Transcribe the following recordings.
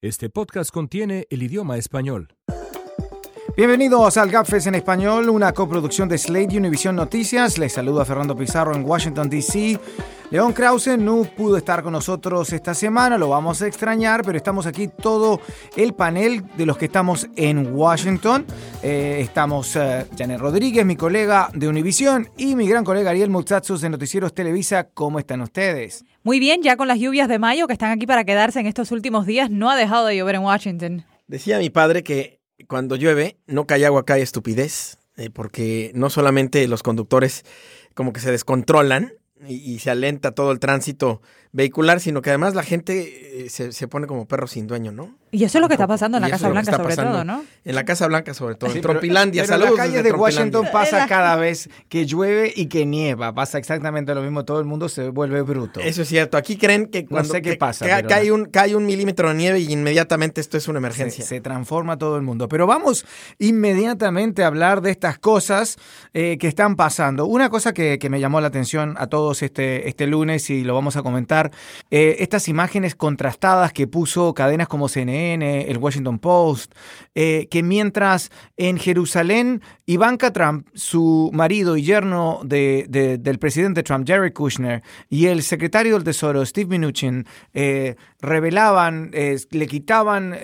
Este podcast contiene el idioma español. Bienvenidos al Gapfest en español, una coproducción de Slate y Univision Noticias. Les saluda Fernando Pizarro en Washington, D.C. León Krause no pudo estar con nosotros esta semana, lo vamos a extrañar, pero estamos aquí todo el panel de los que estamos en Washington. Eh, estamos eh, Janet Rodríguez, mi colega de Univision, y mi gran colega Ariel Mutsatsus de Noticieros Televisa. ¿Cómo están ustedes? Muy bien, ya con las lluvias de mayo que están aquí para quedarse en estos últimos días, no ha dejado de llover en Washington. Decía mi padre que cuando llueve no cae agua, cae estupidez, eh, porque no solamente los conductores como que se descontrolan y, y se alenta todo el tránsito vehicular, sino que además la gente eh, se, se pone como perro sin dueño, ¿no? Y eso es lo que está pasando en la Casa Blanca sobre todo, ¿no? En la Casa Blanca sobre todo, Sí, en pero- Trompilandia. Pero en calles desde de Washington Trompilandia. pasa cada vez que llueve y que nieva. Pasa exactamente lo mismo. Todo el mundo se vuelve bruto. Eso es cierto. Aquí creen que cuando sé qué que pasa, ca- pero- cae, un, cae un milímetro de nieve y inmediatamente esto es una Se, emergencia. se transforma todo el mundo. Pero vamos inmediatamente a hablar de estas cosas eh, que están pasando. Una cosa que, que me llamó la atención a todos este, este lunes y lo vamos a comentar, eh, estas imágenes contrastadas que puso cadenas como CNN, el Washington Post, eh, que mientras en Jerusalén Ivanka Trump, su marido y yerno de- de- del presidente Trump, Jared Kushner, y el secretario del Tesoro, Steve Mnuchin, eh, revelaban, le quitaban,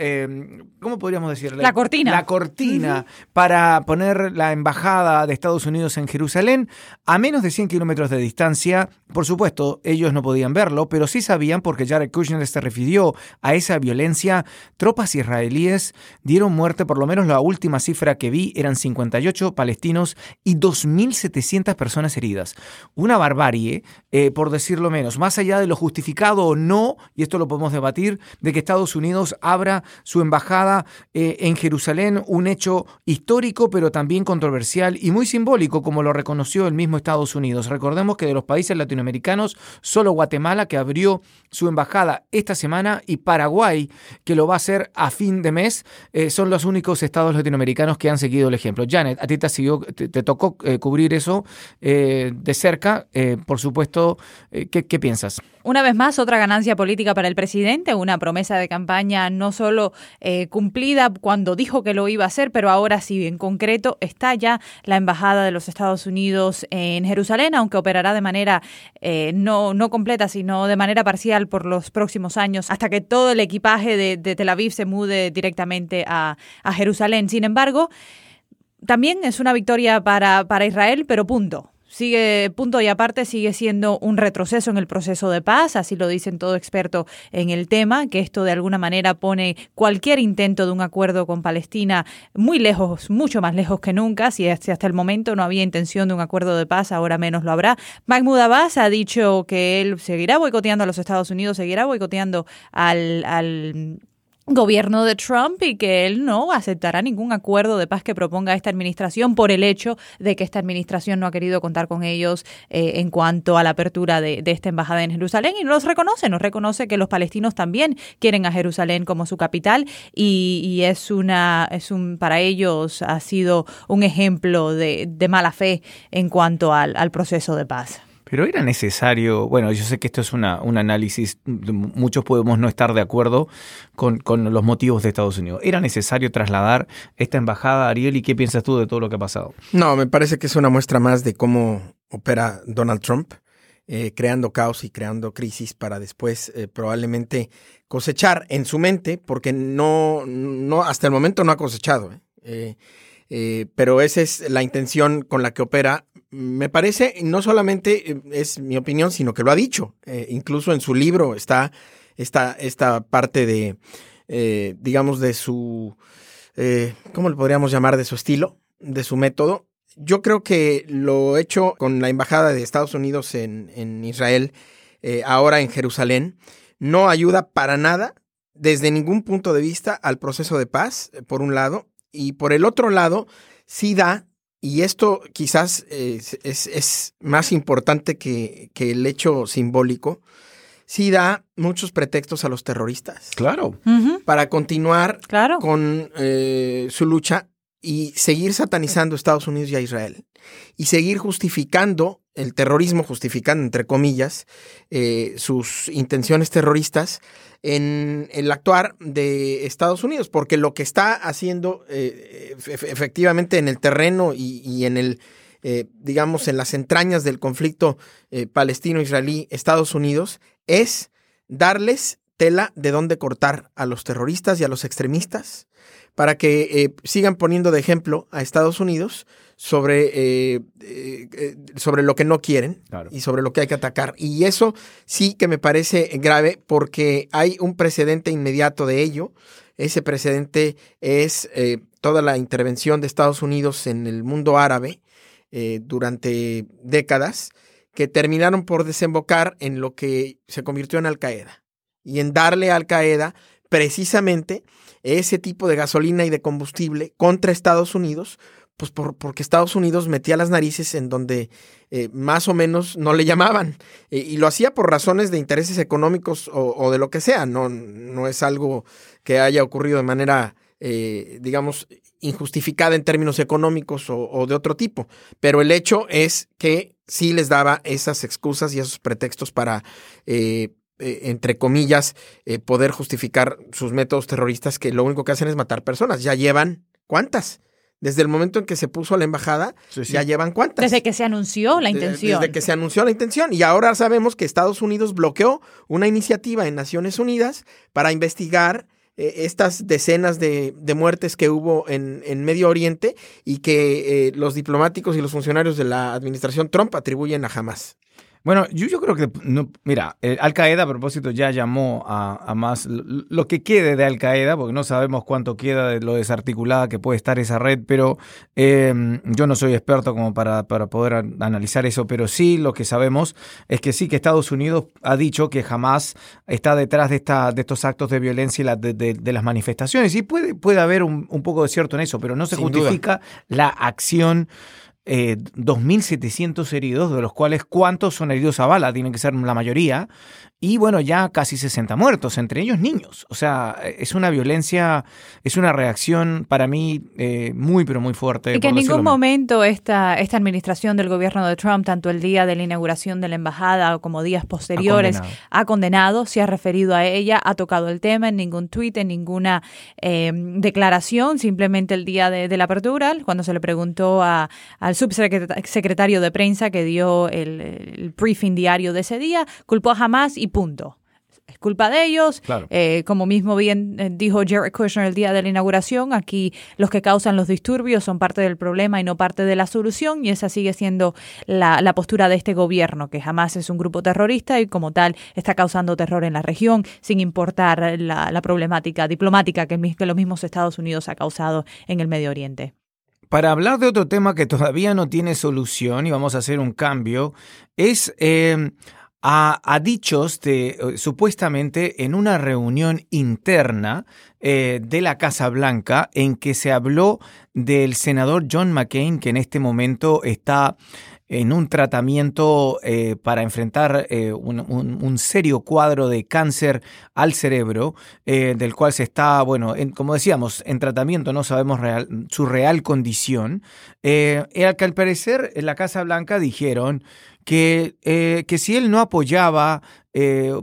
¿cómo podríamos decirle? La cortina. La cortina para poner la embajada de Estados Unidos en Jerusalén a menos de 100 kilómetros de distancia. Por supuesto, ellos no podían verlo, pero sí sabían porque Jared Kushner se refirió a esa violencia. Tropas israelíes dieron muerte, por lo menos la última cifra que vi eran 58 palestinos y 2.700 personas heridas. Una barbarie, eh, por decirlo menos, más allá de lo justificado o no, y esto lo podemos debatir, de que Estados Unidos abra su embajada eh, en Jerusalén, un hecho histórico pero también controversial y muy simbólico como lo reconoció el mismo Estados Unidos. Recordemos que de los países latinoamericanos, solo Guatemala que abrió su embajada esta semana y Paraguay que lo va a hacer a fin de mes, eh, son los únicos estados latinoamericanos que han seguido el ejemplo. Janet, a ti te, siguió- te, te tocó eh, cubrir eso eh, de cerca, eh, por supuesto, eh, ¿qué, qué piensas? Una vez más, otra ganancia política para el presidente, una promesa de campaña no solo eh, cumplida cuando dijo que lo iba a hacer, pero ahora sí, en concreto, está ya la Embajada de los Estados Unidos en Jerusalén, aunque operará de manera eh, no, no completa, sino de manera parcial por los próximos años, hasta que todo el equipaje de, Tel Aviv se mude directamente a, a Jerusalén. Sin embargo, también es una victoria para, para Israel, pero punto. Sigue, punto y aparte, sigue siendo un retroceso en el proceso de paz, así lo dicen todo experto en el tema, que esto de alguna manera pone cualquier intento de un acuerdo con Palestina muy lejos, mucho más lejos que nunca. Si hasta el momento no había intención de un acuerdo de paz, ahora menos lo habrá. Mahmoud Abbas ha dicho que él seguirá boicoteando a los Estados Unidos, seguirá boicoteando al, al gobierno de Trump y que él no aceptará ningún acuerdo de paz que proponga esta administración por el hecho de que esta administración no ha querido contar con ellos eh, en cuanto a la apertura de, esta embajada en Jerusalén y no los reconoce, nos reconoce que los palestinos también quieren a Jerusalén como su capital y, y es una es un para ellos ha sido un ejemplo de, de mala fe en cuanto al, al proceso de paz. Pero era necesario, bueno, yo sé que esto es un análisis, muchos podemos no estar de acuerdo con, con los motivos de Estados Unidos. ¿Era necesario trasladar esta embajada, Ariel? ¿Y qué piensas tú de todo lo que ha pasado? No, me parece que es una muestra más de cómo opera Donald Trump, eh, creando caos y creando crisis para después eh, probablemente cosechar en su mente, porque no, no hasta el momento no ha cosechado. eh, pero esa es la intención con la que opera. Me parece, no solamente eh, es mi opinión, sino que lo ha dicho. Eh, incluso en su libro está esta, parte de, eh, digamos, de su, eh, ¿cómo le podríamos llamar? De su estilo, de su método. Yo creo que lo hecho con la Embajada de Estados Unidos en, en Israel, eh, ahora en Jerusalén, no ayuda para nada, desde ningún punto de vista, al proceso de paz, por un lado, y por el otro lado, sí da, y esto quizás eh, es, es, más importante que, que el hecho simbólico, sí da muchos pretextos a los terroristas. Claro. Uh -huh. Para continuar claro. con eh, su lucha y seguir satanizando a Estados Unidos y a Israel y seguir justificando el terrorismo, justificando entre comillas eh, sus intenciones terroristas en el actuar de Estados Unidos, porque lo que está haciendo eh, efectivamente en el terreno y, en el, eh, digamos, en las entrañas del conflicto palestino-israelí, Estados Unidos, es darles tela de dónde cortar a los terroristas y a los extremistas para que eh, sigan poniendo de ejemplo a Estados Unidos sobre, eh, eh, sobre lo que no quieren y sobre lo que hay que atacar. Y eso sí que me parece grave porque hay un precedente inmediato de ello. Ese precedente es toda la intervención de Estados Unidos en el mundo árabe durante décadas que terminaron por desembocar en lo que se convirtió en Al Qaeda y en darle a Al Qaeda precisamente ese tipo de gasolina y de combustible contra Estados Unidos, pues por, porque Estados Unidos metía las narices en donde eh, más o menos no le llamaban. Eh, y lo hacía por razones de intereses económicos o, de lo que sea. No, no es algo que haya ocurrido de manera, eh, digamos, injustificada en términos económicos o, de otro tipo. Pero el hecho es que sí les daba esas excusas y esos pretextos para eh, entre comillas, eh, poder justificar sus métodos terroristas que lo único que hacen es matar personas. Ya llevan cuántas. Desde el momento en que se puso a la embajada, ya llevan cuántas. Desde que se anunció la intención. Desde que se anunció la intención. Y ahora sabemos que Estados Unidos bloqueó una iniciativa en Naciones Unidas para investigar eh, estas decenas de, muertes que hubo en, en, Medio Oriente y que los diplomáticos y los funcionarios de la administración Trump atribuyen a Hamas. Bueno, yo, yo creo que, no, mira, eh, Al Qaeda a propósito ya llamó a, más lo, que quede de Al Qaeda, porque no sabemos cuánto queda de lo desarticulada que puede estar esa red, pero em, yo no soy experto como para, para poder analizar eso, pero sí lo que sabemos es que sí que Estados Unidos ha dicho que jamás está detrás de, esta, de estos actos de violencia y la, de, las manifestaciones. Y puede, puede haber un, poco de cierto en eso, pero no se justifica la acción eh, 2.700 heridos, de los cuales cuántos son heridos a bala, tienen que ser la mayoría, y bueno, ya casi 60 muertos, entre ellos niños. O sea, es una violencia, es una reacción para mí eh, muy, pero muy fuerte. Y que en ningún momento esta, esta administración del gobierno de Trump, tanto el día de la inauguración de la embajada como días posteriores, ha condenado, se ha referido a ella, ha tocado el tema en ningún tuit, en ninguna eh, declaración, simplemente el día de, la apertura, cuando se le preguntó a, al subsecretario de prensa que dio el, el briefing diario de ese día, culpó a Hamas y punto. Es culpa de ellos. Eh, como mismo bien eh, dijo Jared Kushner el día de la inauguración, aquí los que causan los disturbios son parte del problema y no parte de la solución, y esa sigue siendo la, postura de este gobierno, que jamás es un grupo terrorista y como tal está causando terror en la región, sin importar la, problemática diplomática que, que los mismos Estados Unidos ha causado en el Medio Oriente. Para hablar de otro tema que todavía no tiene solución y vamos a hacer un cambio, es eh, a, dichos de, eh, supuestamente en una reunión interna eh, de la Casa Blanca en que se habló del senador John McCain, que en este momento está en un tratamiento eh, para enfrentar un, serio cuadro de cáncer al cerebro, del cual se está, bueno, como decíamos, en tratamiento, no sabemos su real condición. al que al parecer en la Casa Blanca dijeron que, eh, que si él no apoyaba eh,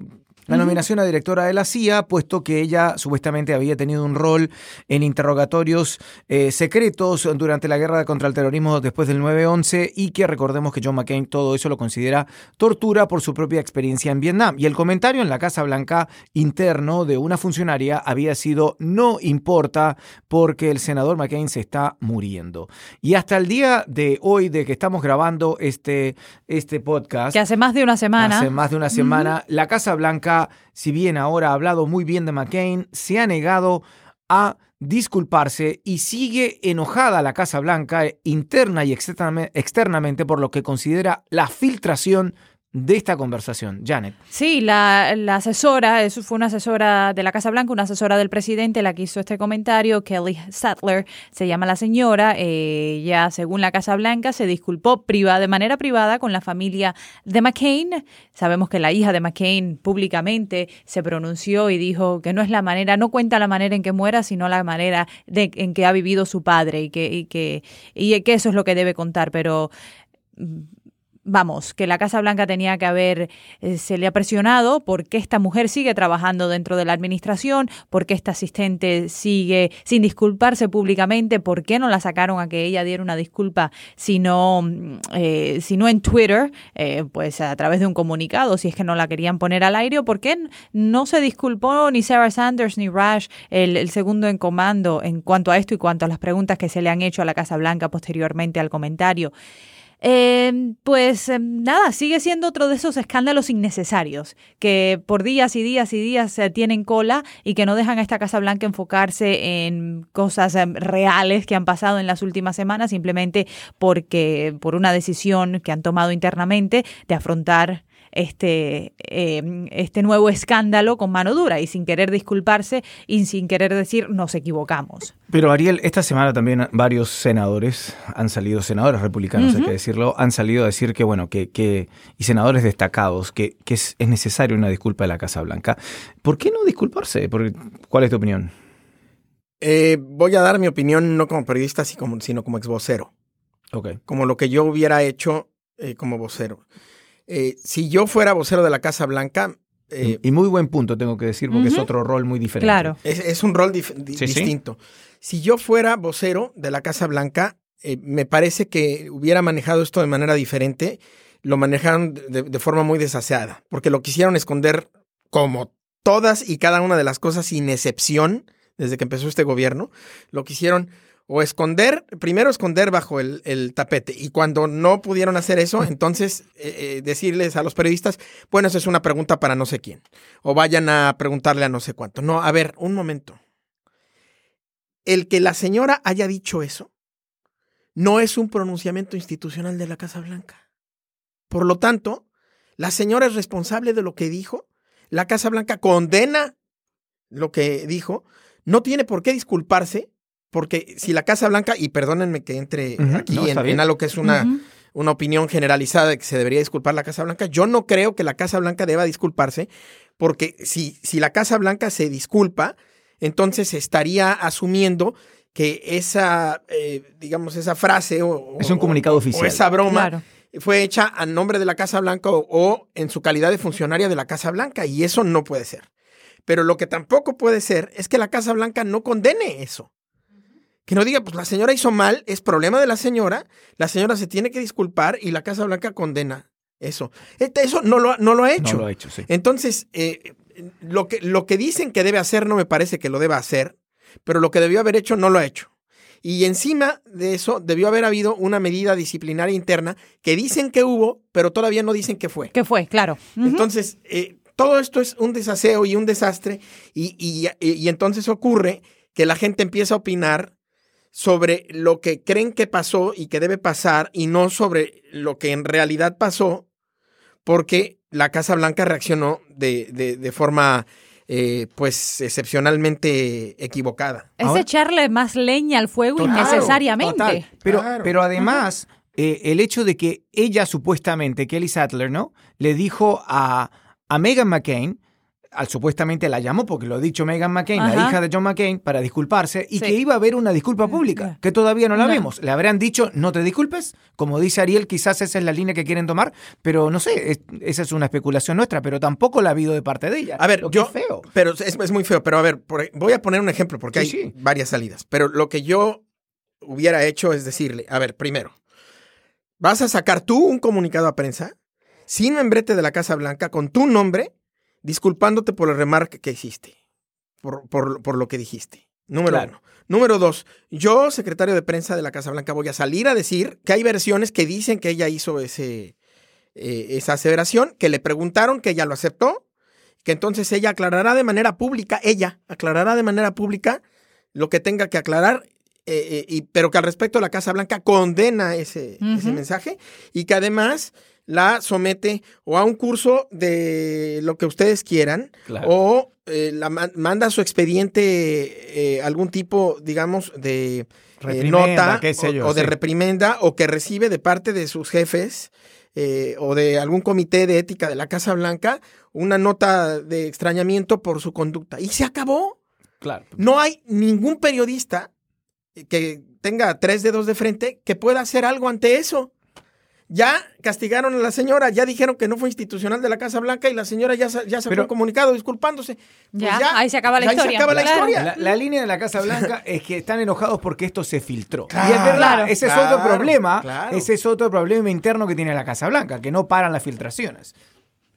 la nominación a directora de la CIA, puesto que ella supuestamente había tenido un rol en interrogatorios eh, secretos durante la guerra contra el terrorismo después del 9-11 y que recordemos que John McCain todo eso lo considera tortura por su propia experiencia en Vietnam. Y el comentario en la Casa Blanca interno de una funcionaria había sido no importa porque el senador McCain se está muriendo. Y hasta el día de hoy de que estamos grabando este, este podcast. Que hace más de una semana. Hace más de una semana, la Casa Blanca si bien ahora ha hablado muy bien de McCain, se ha negado a disculparse y sigue enojada la Casa Blanca interna y externamente por lo que considera la filtración de esta conversación. Janet. Sí, la, asesora, eso fue una asesora de la Casa Blanca, una asesora del presidente, la que hizo este comentario, Kelly Sattler, se llama la señora. Ella, según la Casa Blanca, se disculpó privada, de manera privada con la familia de McCain. Sabemos que la hija de McCain públicamente se pronunció y dijo que no es la manera, no cuenta la manera en que muera, sino la manera de, en que ha vivido su padre y que, y que, y que eso es lo que debe contar. Pero vamos, que la Casa Blanca tenía que haber, eh, se le ha presionado porque esta mujer sigue trabajando dentro de la administración, porque esta asistente sigue sin disculparse públicamente, por qué no la sacaron a que ella diera una disculpa, sino, mm, eh, sino en Twitter, eh, pues a través de un comunicado, si es que no la querían poner al aire, o por qué no se disculpó ni Sarah Sanders ni Rush, el, el segundo en comando, en cuanto a esto y cuanto a las preguntas que se le han hecho a la Casa Blanca posteriormente al comentario. Eh, pues em, nada, sigue siendo otro de esos escándalos innecesarios que por días y días y días se tienen cola y que no dejan a esta Casa Blanca enfocarse en cosas em, reales que han pasado en las últimas semanas simplemente porque por una decisión que han tomado internamente de afrontar este, em, este nuevo escándalo con mano dura y sin querer disculparse y sin querer decir nos equivocamos. Pero Ariel, esta semana también varios senadores han salido, senadores republicanos hay que decirlo, han salido a decir que, bueno, que, que y senadores destacados, que, que es, es necesaria una disculpa de la Casa Blanca. ¿Por qué no disculparse? ¿Cuál es tu opinión? Eh, voy a dar mi opinión no como periodista, sino como ex vocero. Okay. Como lo que yo hubiera hecho eh, como vocero. Eh, si yo fuera vocero de la Casa Blanca... Eh, y muy buen punto, tengo que decir, porque es otro rol muy diferente. Claro. Es, un rol distinto. Si yo fuera vocero de la Casa Blanca, eh, me parece que hubiera manejado esto de manera diferente. Lo manejaron de, de forma muy desaseada, porque lo quisieron esconder como todas y cada una de las cosas, sin excepción, desde que empezó este gobierno, lo quisieron o esconder, primero esconder bajo el, tapete. Y cuando no pudieron hacer eso, entonces eh, eh, decirles a los periodistas, bueno, eso es una pregunta para no sé quién. O vayan a preguntarle a no sé cuánto. No, a ver, un momento. El que la señora haya dicho eso no es un pronunciamiento institucional de la Casa Blanca. Por lo tanto, la señora es responsable de lo que dijo. La Casa Blanca condena lo que dijo. No tiene por qué disculparse porque si la Casa Blanca, y perdónenme que entre aquí en, algo que es una, una opinión generalizada de que se debería disculpar la Casa Blanca, yo no creo que la Casa Blanca deba disculparse, porque si, si la Casa Blanca se disculpa, entonces estaría asumiendo que esa, eh, digamos, esa frase o, es un comunicado oficial. O esa broma fue hecha a nombre de la Casa Blanca o, en su calidad de funcionaria de la Casa Blanca, y eso no puede ser. Pero lo que tampoco puede ser es que la Casa Blanca no condene eso que no diga, pues la señora hizo mal, es problema de la señora, la señora se tiene que disculpar y la Casa Blanca condena eso. Eso no lo, no lo ha hecho. No lo ha hecho, sí. Entonces, eh, lo, que, lo que dicen que debe hacer no me parece que lo deba hacer, pero lo que debió haber hecho no lo ha hecho. Y encima de eso debió haber habido una medida disciplinaria interna que dicen que hubo, pero todavía no dicen que fue. Que fue, claro. Entonces, eh, todo esto es un desaseo y un desastre y, y entonces ocurre que la gente empieza a opinar sobre lo que creen que pasó y que debe pasar y no sobre lo que en realidad pasó, porque la Casa Blanca reaccionó de, de, forma eh, pues excepcionalmente equivocada. Es echarle más leña al fuego innecesariamente. Pero, pero además, eh, el hecho de que ella supuestamente, Kelly Sattler, ¿no? Le dijo a, a Meghan McCain al, supuestamente la llamó, porque lo ha dicho Meghan McCain, la hija de John McCain, para disculparse y que iba a haber una disculpa pública, que todavía no la vemos. Le habrán dicho, no te disculpes, como dice Ariel, quizás esa es la línea que quieren tomar, pero no sé, esa es una especulación nuestra, pero tampoco la ha habido de parte de ella. A ver, yo, es feo. Pero es, muy feo, pero a ver, voy a poner un ejemplo, porque hay varias salidas, pero lo que yo hubiera hecho es decirle, a ver, primero, ¿vas a sacar tú un comunicado a prensa sin membrete de la Casa Blanca con tu nombre? Disculpándote por el remarque que hiciste, por, por, lo que dijiste. Número uno. Número dos, yo, secretario de prensa de la Casa Blanca, voy a salir a decir que hay versiones que dicen que ella hizo ese, eh, esa aseveración, que le preguntaron, que ella lo aceptó, que entonces ella aclarará de manera pública, ella aclarará de manera pública lo que tenga que aclarar eh, y, pero que al respecto la Casa Blanca condena ese, ese mensaje y que además la somete o a un curso de lo que ustedes quieran Claro. o eh, la ma- manda a su expediente eh, algún tipo, digamos, de eh, nota qué sé o, yo, o de sí. reprimenda o que recibe de parte de sus jefes eh, o de algún comité de ética de la Casa Blanca una nota de extrañamiento por su conducta. Y se acabó. Claro. No hay ningún periodista que tenga tres dedos de frente que pueda hacer algo ante eso. Ya castigaron a la señora, ya dijeron que no fue institucional de la Casa Blanca y la señora ya, ya sacó Pero- un comunicado disculpándose. Pues Ya, ahí se acaba la ahí historia, se acaba la claro. historia. La, la línea de la Casa Blanca es que están enojados porque esto se filtró. Claro, y es verdad, Claro. ese es claro, otro problema. claro. Ese es otro problema interno que tiene la Casa Blanca, que no paran las filtraciones.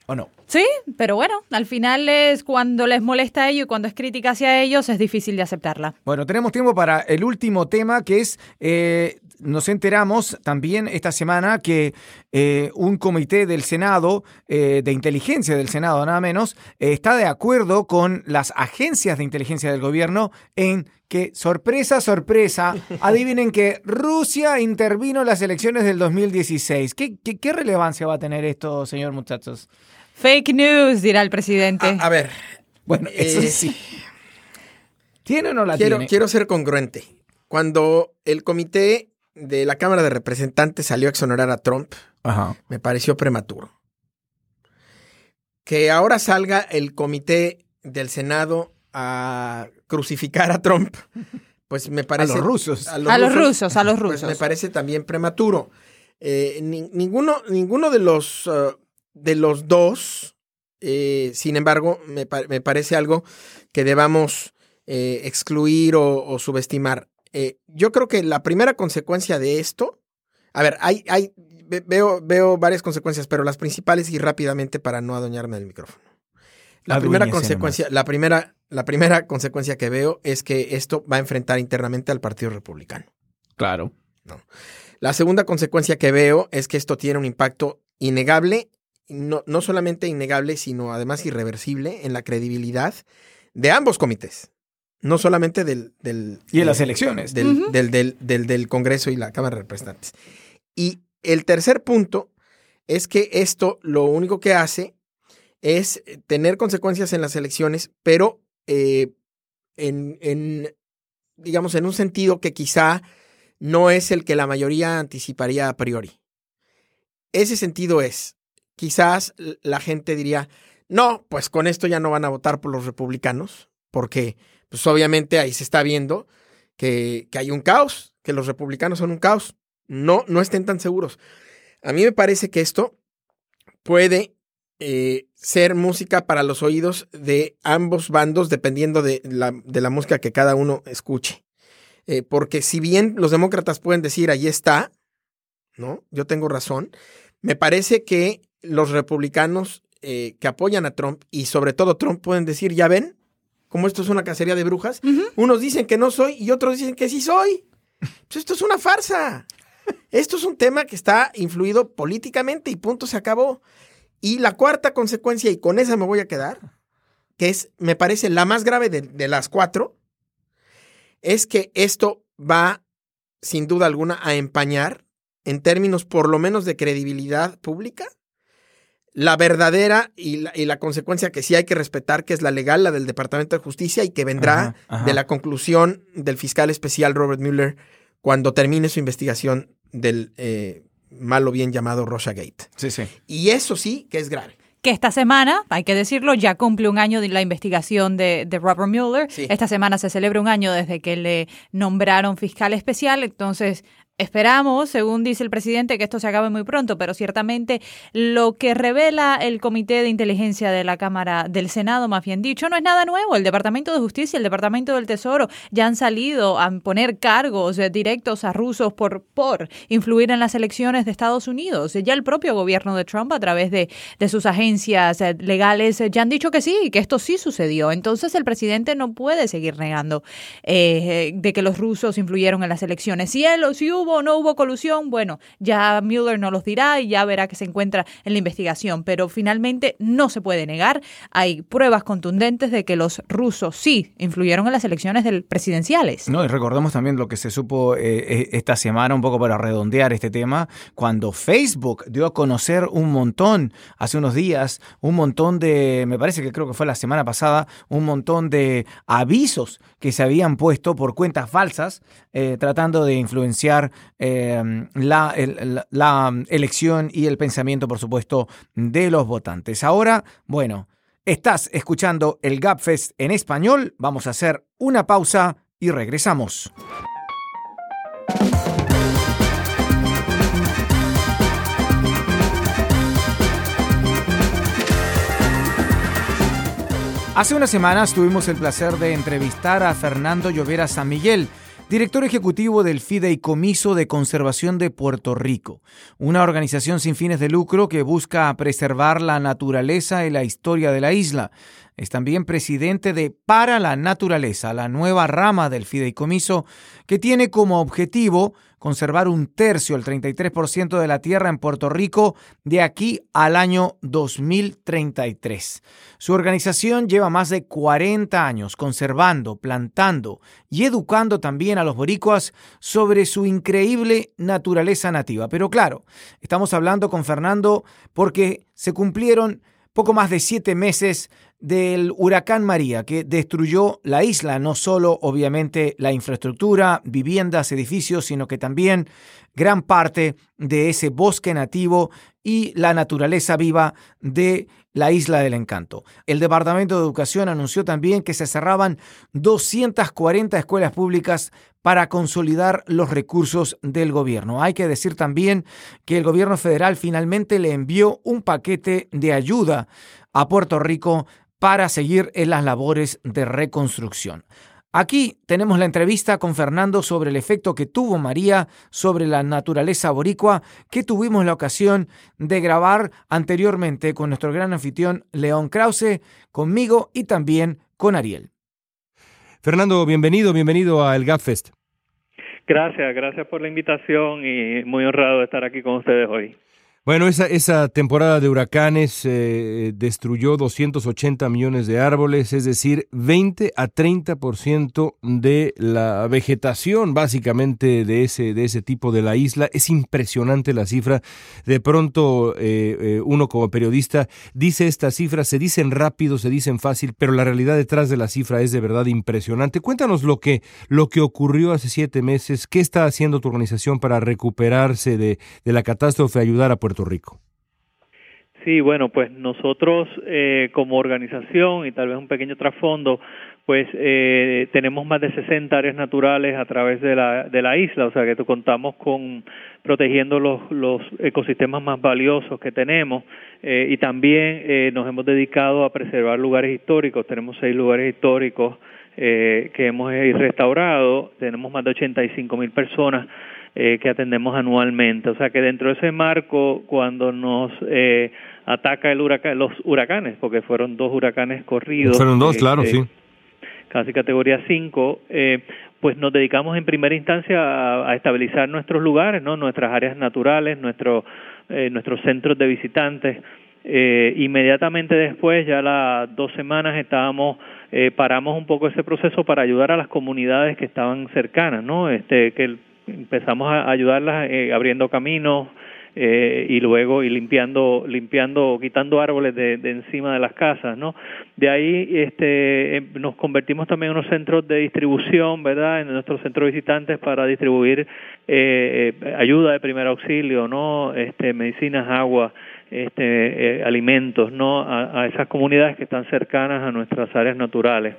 ¿O no? Sí, pero bueno, al final es cuando les molesta a ellos y cuando es crítica hacia ellos es difícil de aceptarla. Bueno, tenemos tiempo para el último tema que es, eh, nos enteramos también esta semana que eh, un comité del Senado, eh, de inteligencia del Senado nada menos, eh, está de acuerdo con las agencias de inteligencia del gobierno en que, sorpresa, sorpresa, adivinen que Rusia intervino en las elecciones del 2016. ¿Qué, qué, qué relevancia va a tener esto, señor muchachos? Fake news, dirá el presidente. A, a ver, Bueno, eso Eh, sí. ¿Tiene o no la quiero, tiene? quiero ser congruente. Cuando el comité de la Cámara de Representantes salió a exonerar a Trump, Ajá. me pareció prematuro. Que ahora salga el comité del Senado a crucificar a Trump, pues me parece... los rusos. a los rusos, a los pues rusos. me parece también prematuro. Eh, ni- ninguno, ninguno de los, uh, de los dos, eh, sin embargo, me, pa- me parece algo que debamos eh, excluir o, o subestimar. Eh, yo creo que la primera consecuencia de esto, a ver, hay, hay, ve- veo, veo varias consecuencias, pero las principales y rápidamente para no adueñarme del micrófono. La primera consecuencia, la primera, la primera consecuencia que veo es que esto va a enfrentar internamente al Partido Republicano. Claro. La segunda consecuencia que veo es que esto tiene un impacto innegable, no, no solamente innegable, sino además irreversible en la credibilidad de ambos comités. No solamente del... del Y en las del- elecciones. Del, del, del, del- del Congreso y la Cámara de Representantes. Y el tercer punto es que esto lo único que hace es tener consecuencias en las elecciones, pero eh, en, en, digamos, en un sentido que quizá no es el que la mayoría anticiparía a priori. Ese sentido es, quizás la gente diría, no, pues con esto ya no van a votar por los republicanos, porque pues obviamente ahí se está viendo que, que hay un caos, que los republicanos son un caos. No, no estén tan seguros. A mí me parece que esto puede eh, ser música para los oídos de ambos bandos, dependiendo de la, de la música que cada uno escuche. Eh, porque si bien los demócratas pueden decir, ahí está, ¿no? Yo tengo razón, me parece que los republicanos eh, que apoyan a Trump y sobre todo Trump pueden decir, ya ven, como esto es una cacería de brujas, unos dicen que no soy y otros dicen que sí soy. Pues esto es una farsa. Esto es un tema que está influido políticamente y punto, se acabó. Y la cuarta consecuencia, y con esa me voy a quedar, que es, me parece, la más grave de, de las cuatro, es que esto va, sin duda alguna, a empañar, en términos por lo menos de credibilidad pública, la verdadera y la, y la consecuencia que sí hay que respetar, que es la legal, la del Departamento de Justicia, y que vendrá Ajá, ajá. de la conclusión del fiscal especial Robert Mueller cuando termine su investigación del eh, mal o bien llamado Gate. Sí, sí. Y eso sí que es grave. que esta semana, hay que decirlo, ya cumple un año de la investigación de, de Robert Mueller. Sí. Esta semana se celebra un año desde que le nombraron fiscal especial, entonces esperamos, según dice el presidente, que esto se acabe muy pronto, pero ciertamente lo que revela el Comité de Inteligencia de la Cámara del Senado, más bien dicho, no es nada nuevo. El Departamento de Justicia y el Departamento del Tesoro ya han salido a poner cargos eh, directos a rusos por, por influir en las elecciones de Estados Unidos. Ya el propio gobierno de Trump, a través de, sus agencias eh, legales, eh, ya han dicho que sí, que esto sí sucedió. Entonces el presidente no puede seguir negando eh, de que los rusos influyeron en las elecciones. Si él si hubo hubo o no hubo colusión, bueno, ya Mueller nos los dirá y ya verá que se encuentra en la investigación, pero finalmente no se puede negar, hay pruebas contundentes de que los rusos sí influyeron en las elecciones del presidenciales. No, y recordemos también lo que se supo eh, esta semana, un poco para redondear este tema, cuando Facebook dio a conocer un montón, hace unos días, un montón de, me parece que creo que fue la semana pasada, un montón de avisos que se habían puesto por cuentas falsas, eh, tratando de influenciar eh, la, la elección y el pensamiento, por supuesto, de los votantes. Ahora, bueno, estás escuchando el GapFest en español, vamos a hacer una pausa y regresamos. Hace unas semanas tuvimos el placer de entrevistar a Fernando Llovera San Miguel, director ejecutivo del Fideicomiso de Conservación de Puerto Rico, una organización sin fines de lucro que busca preservar la naturaleza y la historia de la isla. Es también presidente de Para la Naturaleza, la nueva rama del fideicomiso que tiene como objetivo conservar un tercio, el 33% de la tierra en Puerto Rico de aquí al año 2033. Su organización lleva más de 40 años conservando, plantando y educando también a los boricuas sobre su increíble naturaleza nativa. Pero claro, estamos hablando con Fernando porque se cumplieron poco más de siete meses del huracán María, que destruyó la isla, no solo obviamente la infraestructura, viviendas, edificios, sino que también gran parte de ese bosque nativo y la naturaleza viva de la isla del encanto. El Departamento de Educación anunció también que se cerraban 240 escuelas públicas para consolidar los recursos del gobierno. Hay que decir también que el gobierno federal finalmente le envió un paquete de ayuda a Puerto Rico para seguir en las labores de reconstrucción. Aquí tenemos la entrevista con Fernando sobre el efecto que tuvo María sobre la naturaleza boricua que tuvimos la ocasión de grabar anteriormente con nuestro gran anfitrión León Krause, conmigo y también con Ariel. Fernando, bienvenido, bienvenido a El Gapfest. Gracias, gracias por la invitación y muy honrado de estar aquí con ustedes hoy. Bueno, esa, esa temporada de huracanes eh, destruyó 280 millones de árboles, es decir, 20 a 30% de la vegetación básicamente de ese, de ese tipo de la isla. Es impresionante la cifra. De pronto eh, eh, uno como periodista dice estas cifras, se dicen rápido, se dicen fácil, pero la realidad detrás de la cifra es de verdad impresionante. Cuéntanos lo que, lo que ocurrió hace siete meses, qué está haciendo tu organización para recuperarse de, de la catástrofe, ayudar a Puerto Rico? Sí, bueno, pues nosotros eh, como organización y tal vez un pequeño trasfondo, pues eh, tenemos más de 60 áreas naturales a través de la, de la isla, o sea que contamos con protegiendo los, los ecosistemas más valiosos que tenemos eh, y también nos hemos dedicado a preservar lugares históricos, tenemos seis lugares históricos que hemos restaurado, tenemos más de 85 mil personas eh, que atendemos anualmente. O sea que dentro de ese marco, cuando nos eh, ataca el huracán, los huracanes, porque fueron dos huracanes corridos. Fueron dos, claro, sí. Casi categoría 5, eh, pues nos dedicamos en primera instancia a, estabilizar nuestros lugares, ¿no? nuestras áreas naturales, nuestro, nuestros centros de visitantes. inmediatamente después, ya las dos semanas, estábamos paramos un poco ese proceso para ayudar a las comunidades que estaban cercanas, ¿no? Este que empezamos a ayudarlas eh, abriendo caminos eh, y luego y limpiando limpiando quitando árboles de, encima de las casas no de ahí este eh, nos convertimos también en unos centros de distribución verdad en nuestros centros visitantes para distribuir ayuda de primer auxilio no este medicinas agua este alimentos no a esas comunidades que están cercanas a nuestras áreas naturales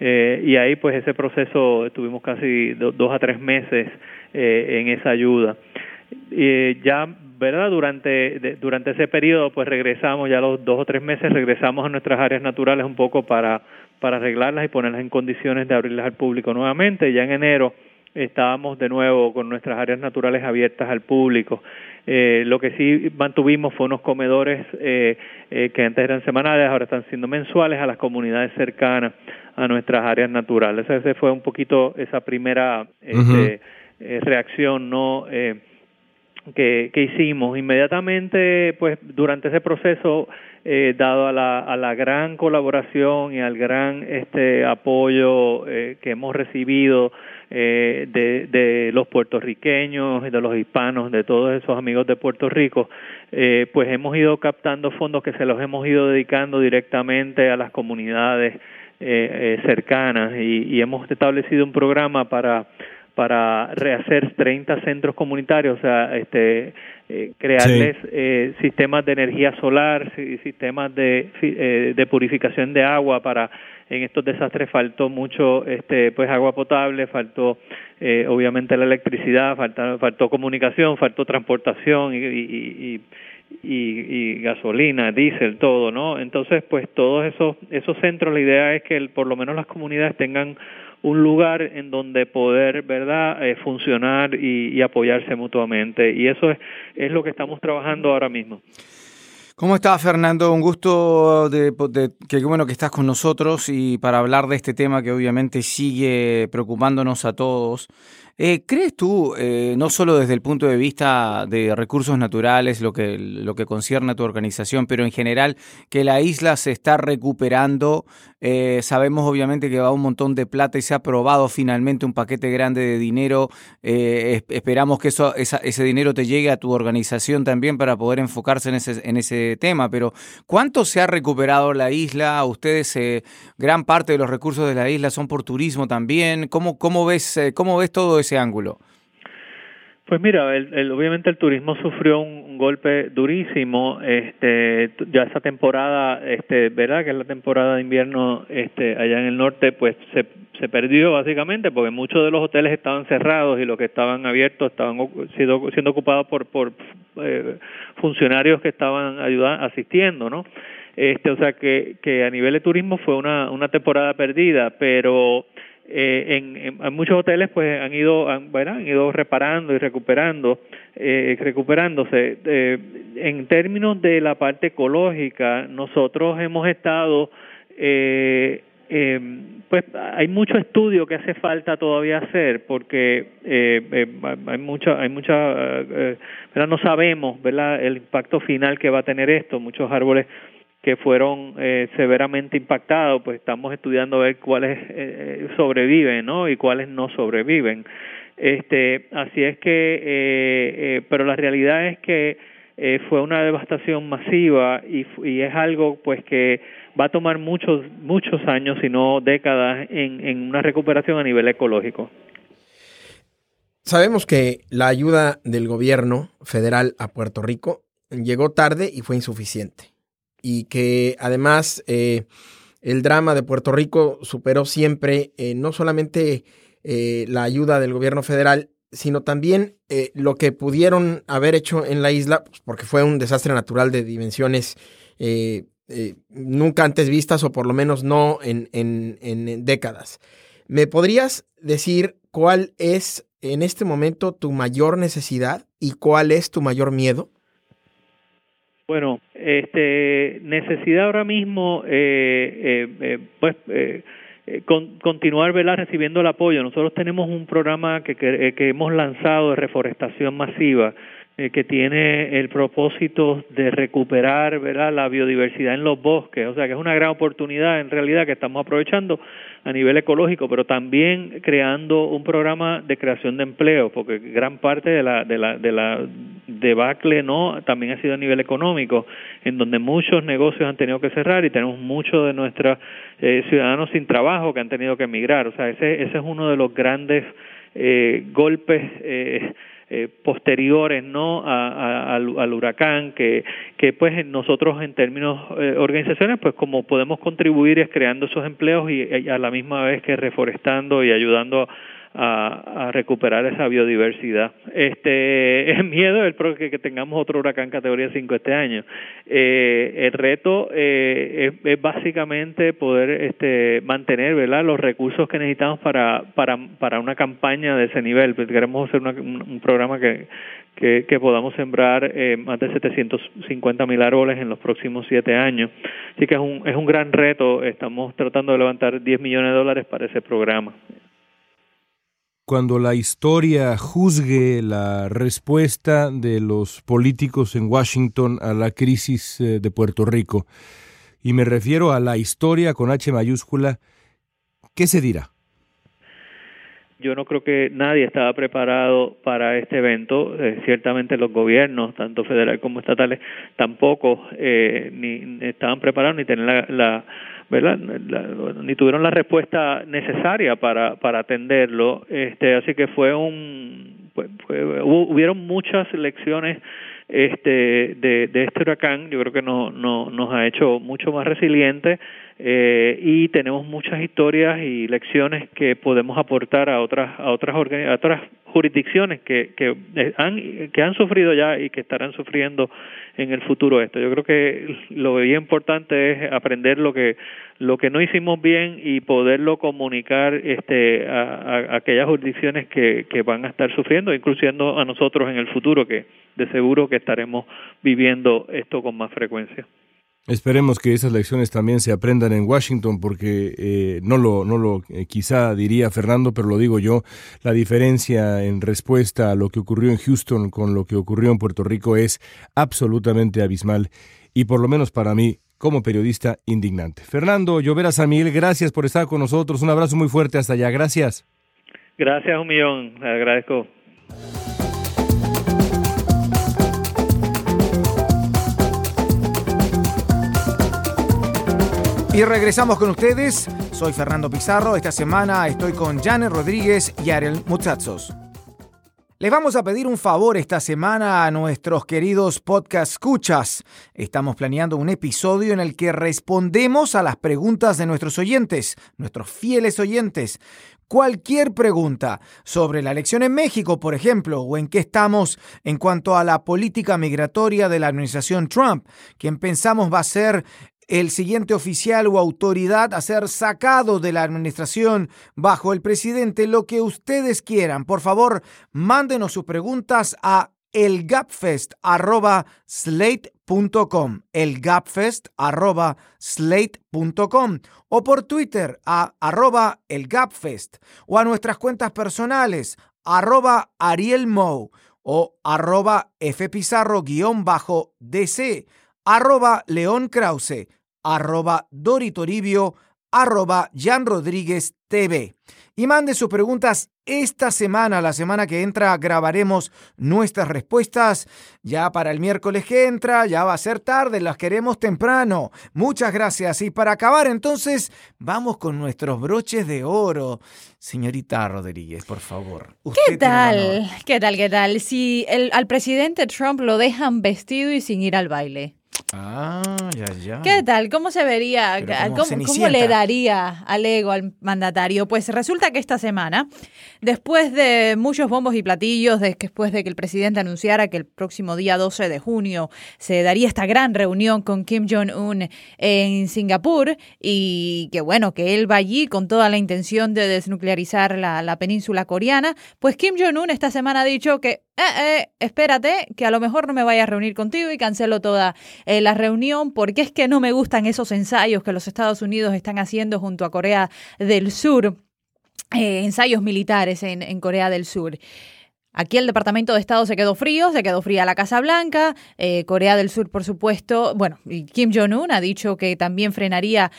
eh, y ahí pues ese proceso estuvimos casi dos a tres meses eh, en esa ayuda. Eh, ya, ¿verdad? Durante, durante ese periodo pues regresamos, ya los dos o tres meses regresamos a nuestras áreas naturales un poco para, para arreglarlas y ponerlas en condiciones de abrirlas al público nuevamente. Ya en enero estábamos de nuevo con nuestras áreas naturales abiertas al público. Eh, lo que sí mantuvimos fue unos comedores eh, eh, que antes eran semanales, ahora están siendo mensuales a las comunidades cercanas a nuestras áreas naturales. Ese fue un poquito esa primera este, reacción no que, que, hicimos inmediatamente pues durante ese proceso dado a la, a la gran colaboración y al gran este apoyo que hemos recibido eh, de, de, los puertorriqueños de los hispanos, de todos esos amigos de Puerto Rico, eh, pues hemos ido captando fondos que se los hemos ido dedicando directamente a las comunidades eh, cercanas. Y, y hemos establecido un programa para para rehacer 30 centros comunitarios, o sea, este, crearles sistemas de energía solar, sistemas de, de purificación de agua para en estos desastres faltó mucho este pues agua potable faltó eh, obviamente la electricidad faltó, faltó comunicación faltó transportación y, y, y, y, gasolina diésel todo no entonces pues todos esos esos centros la idea es que por lo menos las comunidades tengan un lugar en donde poder verdad eh, funcionar y, apoyarse mutuamente y eso es es lo que estamos trabajando ahora mismo ¿Cómo estás, Fernando? Un gusto de, que bueno que estás con nosotros y para hablar de este tema que obviamente sigue preocupándonos a todos. Eh, ¿Crees tú, eh, no solo desde el punto de vista de recursos naturales, lo que, lo que concierne a tu organización, pero en general, que la isla se está recuperando? Eh, sabemos obviamente que va un montón de plata y se ha aprobado finalmente un paquete grande de dinero. Esperamos que eso, ese dinero te llegue a tu organización también para poder enfocarse en ese, en ese tema. Pero, ¿cuánto se ha recuperado la isla? Ustedes, gran parte de los recursos de la isla son por turismo también. ¿Cómo, cómo, ves, cómo ves todo eso? Ángulo? Pues mira, el, obviamente el turismo sufrió un, golpe durísimo. Este, ya esa temporada, este, verdad que es la temporada de invierno, este, allá en el norte, pues se, se perdió básicamente porque muchos de los hoteles estaban cerrados y los que estaban abiertos estaban siendo, siendo ocupados por, por eh, funcionarios que estaban asistiendo, ¿no? Este, o sea que, que a nivel de turismo fue una temporada perdida, pero eh, en, en, muchos hoteles pues han ido han, ido reparando y recuperando eh, recuperándose. Eh, en términos de la parte ecológica nosotros hemos estado eh, eh, pues hay mucho estudio que hace falta todavía hacer porque eh, eh, hay mucha hay mucha ¿verdad? no sabemos verdad el impacto final que va a tener esto. Muchos árboles que fueron eh, severamente impactados, pues estamos estudiando a ver cuáles eh, sobreviven, ¿no? Y cuáles no sobreviven. Este, así es que, eh, eh pero la realidad es que eh, fue una devastación masiva y, y es algo, pues, que va a tomar muchos muchos años, si no décadas, en, en una recuperación a nivel ecológico. Sabemos que la ayuda del gobierno federal a Puerto Rico llegó tarde y fue insuficiente y que además eh, el drama de Puerto Rico superó siempre eh, no solamente eh, la ayuda del gobierno federal, sino también lo que pudieron haber hecho en la isla, pues, porque fue un desastre natural de dimensiones nunca antes vistas o por lo menos no en, en décadas. ¿Me podrías decir cuál es en este momento tu mayor necesidad y cuál es tu mayor miedo? Bueno, este, necesidad ahora mismo, eh, eh, eh, pues, eh, eh con, continuar recibiendo el apoyo. Nosotros tenemos un programa que, que, que hemos lanzado de reforestación masiva eh, que tiene el propósito de recuperar ¿verdad? la biodiversidad en los bosques, o sea que es una gran oportunidad en realidad que estamos aprovechando a nivel ecológico, pero también creando un programa de creación de empleo, porque gran parte de la de la de la debacle no también ha sido a nivel económico, en donde muchos negocios han tenido que cerrar y tenemos muchos de nuestros eh, ciudadanos sin trabajo que han tenido que emigrar, o sea ese ese es uno de los grandes eh, golpes eh, eh, posteriores no a, a, al, huracán que que pues nosotros en términos eh, organizaciones pues como podemos contribuir es creando esos empleos y, y, a la misma vez que reforestando y ayudando a, a recuperar esa biodiversidad. Este, es miedo el que, que tengamos otro huracán categoría 5 este año. Eh, el reto eh, es, es, básicamente poder este, mantener ¿verdad? los recursos que necesitamos para, para, para una campaña de ese nivel. Pues queremos hacer un, un, programa que, que, que podamos sembrar eh, más de 750 mil árboles en los próximos siete años. Así que es un, es un gran reto. Estamos tratando de levantar 10 millones de dólares para ese programa. Cuando la historia juzgue la respuesta de los políticos en Washington a la crisis eh, de Puerto Rico. Y me refiero a la historia con H mayúscula. ¿Qué se dirá? Yo no creo que nadie estaba preparado para este evento. Eh, ciertamente los gobiernos, tanto federales como estatales, tampoco eh, ni estaban preparados ni tenían la, verdad ni tuvieron la respuesta necesaria para para atenderlo. Este, así que fue un pues, hubieron muchas lecciones este de, de este huracán. Yo creo que no, no, nos ha hecho mucho más resilientes eh, y tenemos muchas historias y lecciones que podemos aportar a otras a otras a otras jurisdicciones que, que han que han sufrido ya y que estarán sufriendo en el futuro esto. Yo creo que lo bien importante es aprender lo que lo que no hicimos bien y poderlo comunicar este a, a aquellas jurisdicciones que, que van a estar sufriendo, incluyendo a nosotros en el futuro que de seguro que estaremos viviendo esto con más frecuencia. Esperemos que esas lecciones también se aprendan en Washington, porque eh, no lo, no lo eh, quizá diría Fernando, pero lo digo yo, la diferencia en respuesta a lo que ocurrió en Houston con lo que ocurrió en Puerto Rico es absolutamente abismal y por lo menos para mí como periodista indignante. Fernando Llovera Samil, gracias por estar con nosotros. Un abrazo muy fuerte hasta allá. Gracias. Gracias un millón. agradezco. Y regresamos con ustedes. Soy Fernando Pizarro. Esta semana estoy con Janet Rodríguez y Ariel Muchachos. Les vamos a pedir un favor esta semana a nuestros queridos podcast escuchas. Estamos planeando un episodio en el que respondemos a las preguntas de nuestros oyentes, nuestros fieles oyentes. Cualquier pregunta sobre la elección en México, por ejemplo, o en qué estamos en cuanto a la política migratoria de la administración Trump, quien pensamos va a ser el siguiente oficial o autoridad a ser sacado de la administración bajo el presidente, lo que ustedes quieran. Por favor, mándenos sus preguntas a elgapfest.slate.com elgapfest.slate.com o por Twitter a arroba elgapfest o a nuestras cuentas personales arroba arielmo o arroba fpizarro-dc arroba León Krause arroba Doritoribio, arroba Jan Rodríguez TV. Y mande sus preguntas esta semana, la semana que entra, grabaremos nuestras respuestas. Ya para el miércoles que entra, ya va a ser tarde, las queremos temprano. Muchas gracias. Y para acabar, entonces, vamos con nuestros broches de oro. Señorita Rodríguez, por favor. ¿Qué tal? ¿Qué tal? ¿Qué tal? Si el, al presidente Trump lo dejan vestido y sin ir al baile. Ah, ya, ya. ¿Qué tal? ¿Cómo se vería? ¿Cómo, le daría al ego al mandatario? Pues resulta que esta semana, después de muchos bombos y platillos, después de que el presidente anunciara que el próximo día 12 de junio se daría esta gran reunión con Kim Jong-un en Singapur y que bueno, que él va allí con toda la intención de desnuclearizar la, la península coreana, pues Kim Jong-un esta semana ha dicho que eh, eh, espérate, que a lo mejor no me vaya a reunir contigo y cancelo toda eh, la reunión porque es que no me gustan esos ensayos que los Estados Unidos están haciendo junto a Corea del Sur, eh, ensayos militares en, Corea del Sur. Aquí el Departamento de Estado se quedó frío, se quedó fría la Casa Blanca, Corea del Sur, por supuesto, bueno, Kim Jong-un ha dicho que también frenaría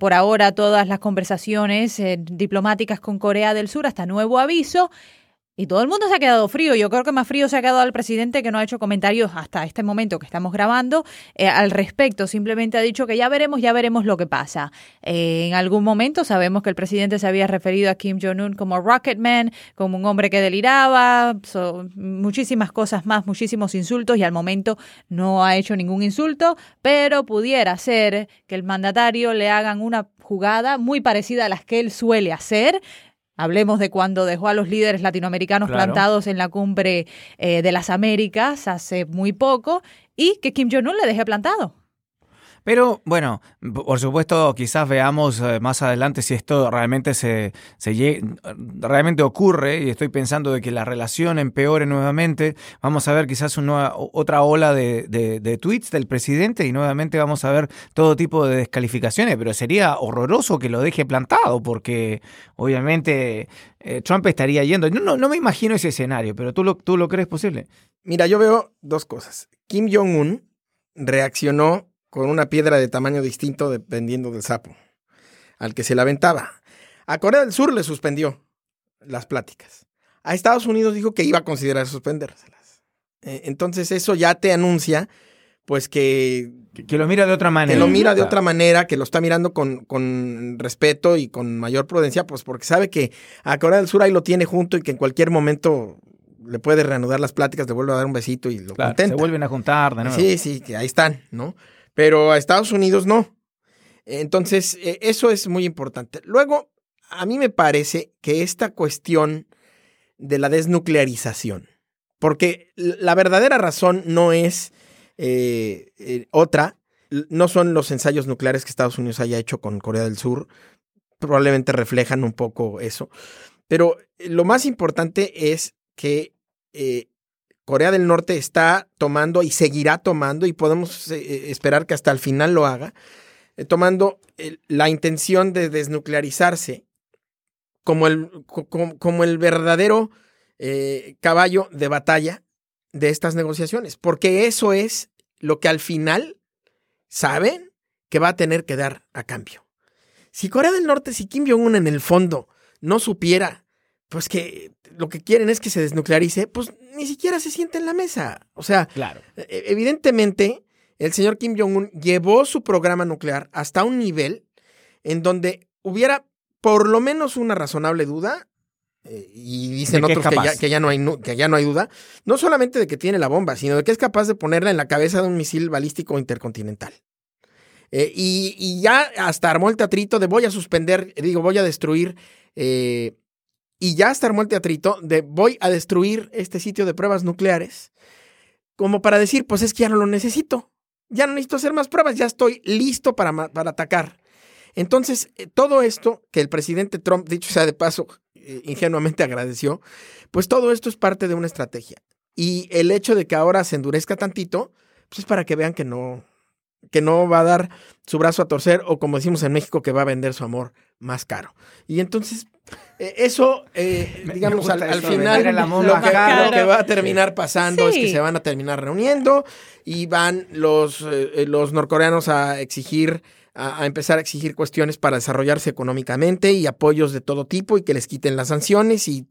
por ahora todas las conversaciones diplomáticas con Corea del Sur hasta nuevo aviso. Y todo el mundo se ha quedado frío. Yo creo que más frío se ha quedado el presidente que no ha hecho comentarios hasta este momento que estamos grabando eh, al respecto. Simplemente ha dicho que ya veremos, ya veremos lo que pasa. Eh, en algún momento sabemos que el presidente se había referido a Kim Jong-un como Rocketman, como un hombre que deliraba, muchísimas cosas más, muchísimos insultos y al momento no ha hecho ningún insulto, pero pudiera ser que el mandatario le hagan una jugada muy parecida a las que él suele hacer, Hablemos de cuando dejó a los líderes latinoamericanos plantados en la cumbre eh, de las Américas hace muy poco y que Kim Jong-un le deje plantado. Pero bueno, por supuesto, quizás veamos eh, más adelante si esto realmente se, realmente ocurre y estoy pensando de que la relación empeore nuevamente. Vamos a ver quizás una, otra ola de, de, tweets del presidente y nuevamente vamos a ver todo tipo de descalificaciones, pero sería horroroso que lo deje plantado porque obviamente eh, Trump estaría yendo. No, no, me imagino ese escenario, pero ¿tú lo, ¿tú lo crees posible? Mira, yo veo dos cosas. Kim Jong-un reaccionó con una piedra de tamaño distinto dependiendo del sapo al que se la aventaba. A Corea del Sur le suspendió las pláticas. A Estados Unidos dijo que iba a considerar suspendérselas. Eh, entonces eso ya te anuncia pues que... Que lo mira de otra manera. Que lo mira de otra manera, que lo está mirando con, con, respeto y con mayor prudencia, pues porque sabe que a Corea del Sur ahí lo tiene junto y que en cualquier momento le puede reanudar las pláticas, le vuelve a dar un besito y lo claro, Se vuelven a juntar de nuevo. Sí, sí, que ahí están, ¿no? Pero a Estados Unidos no. Entonces, e, eso es muy importante. Luego, a mí me parece que esta cuestión de la desnuclearización, porque la verdadera razón no es eh, eh, otra, no son los ensayos nucleares que Estados Unidos haya hecho con Corea del Sur, probablemente reflejan un poco eso, pero lo más importante es que eh, Corea del Norte está tomando y seguirá tomando, y podemos eh, esperar que hasta el final lo haga, eh, tomando la intención de desnuclearizarse como el, como, el verdadero caballo de batalla de estas negociaciones, porque eso es lo que al final saben que va a tener que dar a cambio. Si Corea del Norte, si Kim Jong-un en el fondo no supiera pues que lo que quieren es que se desnuclearice, pues ni siquiera se siente en la mesa. O sea, claro. E, e, evidentemente, el señor Kim Jong-un llevó su programa nuclear hasta un nivel en donde hubiera por lo menos una razonable duda, eh, y dicen otros que ya, que ya, no hay, que ya no hay duda, no solamente de que tiene la bomba, sino de que es capaz de ponerla en la cabeza de un misil balístico intercontinental. Eh, y, ya hasta armó el teatrito de voy a suspender, digo, voy a destruir eh, y ya hasta armó el teatrito de voy a destruir este sitio de pruebas nucleares, como para decir, pues es que ya no lo necesito, ya no necesito hacer más pruebas, ya estoy listo para, para atacar. Entonces, eh, todo esto que el presidente Trump, dicho sea de paso, eh, ingenuamente agradeció, pues todo esto es parte de una estrategia. Y el hecho de que ahora se endurezca tantito, pues es para que vean que no, que no va a dar su brazo a torcer o como decimos en México, que va a vender su amor más caro. Y entonces, eh, eso, eh, digamos, al, final lo que, va a terminar pasando es que se van a terminar reuniendo y van los, eh, los norcoreanos a exigir a, empezar a exigir cuestiones para desarrollarse económicamente y apoyos de todo tipo y que les quiten las sanciones y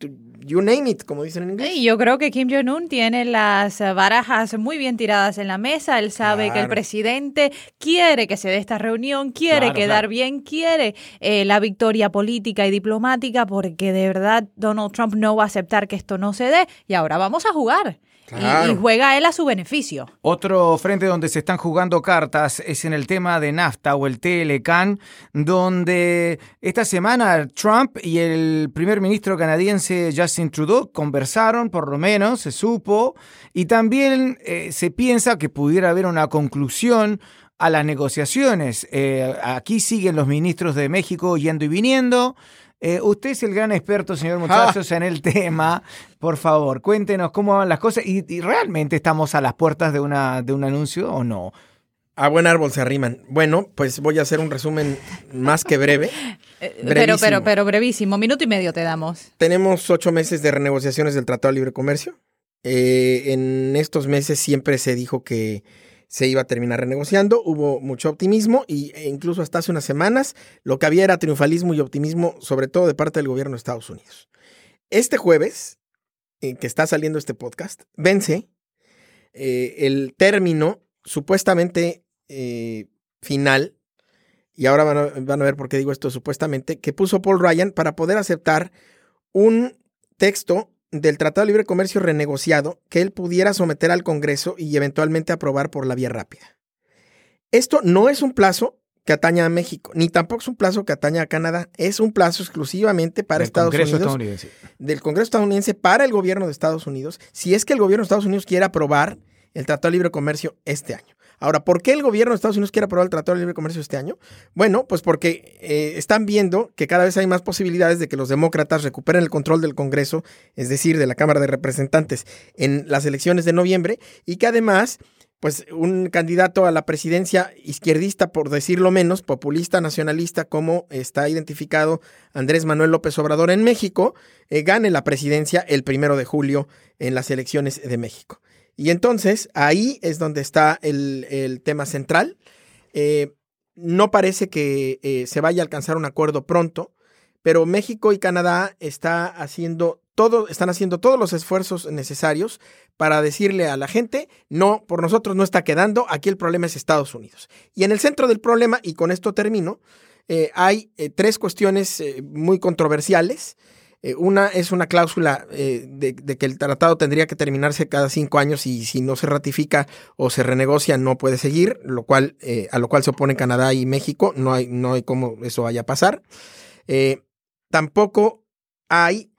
you name it, como dicen en inglés. yo creo que Kim Jong-un tiene las barajas muy bien tiradas en la mesa. Él sabe que el presidente quiere que se dé esta reunión, quiere quedar bien, quiere eh, la victoria política y diplomática, porque de verdad Donald Trump no va a aceptar que esto no se dé. Y ahora vamos a jugar. Y, juega él a su beneficio. Otro frente donde se están jugando cartas es en el tema de NAFTA o el TLCAN, donde esta semana Trump y el primer ministro canadiense Justin Trudeau conversaron, por lo menos se supo, y también eh, se piensa que pudiera haber una conclusión a las negociaciones. Eh, aquí siguen los ministros de México yendo y viniendo. Eh, usted es el gran experto, señor ah. muchachos, en el tema. Por favor, cuéntenos cómo van las cosas y, realmente estamos a las puertas de, una, de un anuncio o no. A buen árbol se arriman. Bueno, pues voy a hacer un resumen más que breve. Eh, pero, pero, pero brevísimo. Minuto y medio te damos. Tenemos ocho meses de renegociaciones del Tratado de Libre Comercio. Eh, en estos meses siempre se dijo que se iba a terminar renegociando, hubo mucho optimismo y, e incluso hasta hace unas semanas lo que había era triunfalismo y optimismo, sobre todo de parte del gobierno de Estados Unidos. Este jueves, en que está saliendo este podcast, vence eh, el término supuestamente eh, final, y ahora van a, van a ver por qué digo esto supuestamente, que puso Paul Ryan para poder aceptar un texto del Tratado de Libre Comercio renegociado que él pudiera someter al Congreso y eventualmente aprobar por la vía rápida. Esto no es un plazo que ataña a México, ni tampoco es un plazo que ataña a Canadá, es un plazo exclusivamente para Estados Unidos, del Congreso estadounidense para el gobierno de Estados Unidos, si es que el gobierno de Estados Unidos quiere aprobar el Tratado de Libre Comercio este año. Ahora, ¿por qué el gobierno de Estados Unidos quiere aprobar el Tratado de Libre Comercio este año? Bueno, pues porque eh, están viendo que cada vez hay más posibilidades de que los demócratas recuperen el control del Congreso, es decir, de la Cámara de Representantes, en las elecciones de noviembre y que además pues un candidato a la presidencia izquierdista, por decirlo menos, populista, nacionalista, como está identificado Andrés Manuel López Obrador en México, eh, gane la presidencia el primero de julio en las elecciones de México. Y entonces ahí es donde está el, tema central. Eh, no parece que eh, se vaya a alcanzar un acuerdo pronto, pero México y Canadá está haciendo todo, están haciendo todos los esfuerzos necesarios para decirle a la gente, no, por nosotros no está quedando, aquí el problema es Estados Unidos. Y en el centro del problema, y con esto termino, eh, hay tres cuestiones muy controversiales. Una es una cláusula de, que el tratado tendría que terminarse cada cinco años y si no se ratifica o se renegocia no puede seguir, lo cual, a lo cual se oponen Canadá y México. No hay, no hay cómo eso vaya a pasar. tampoco hay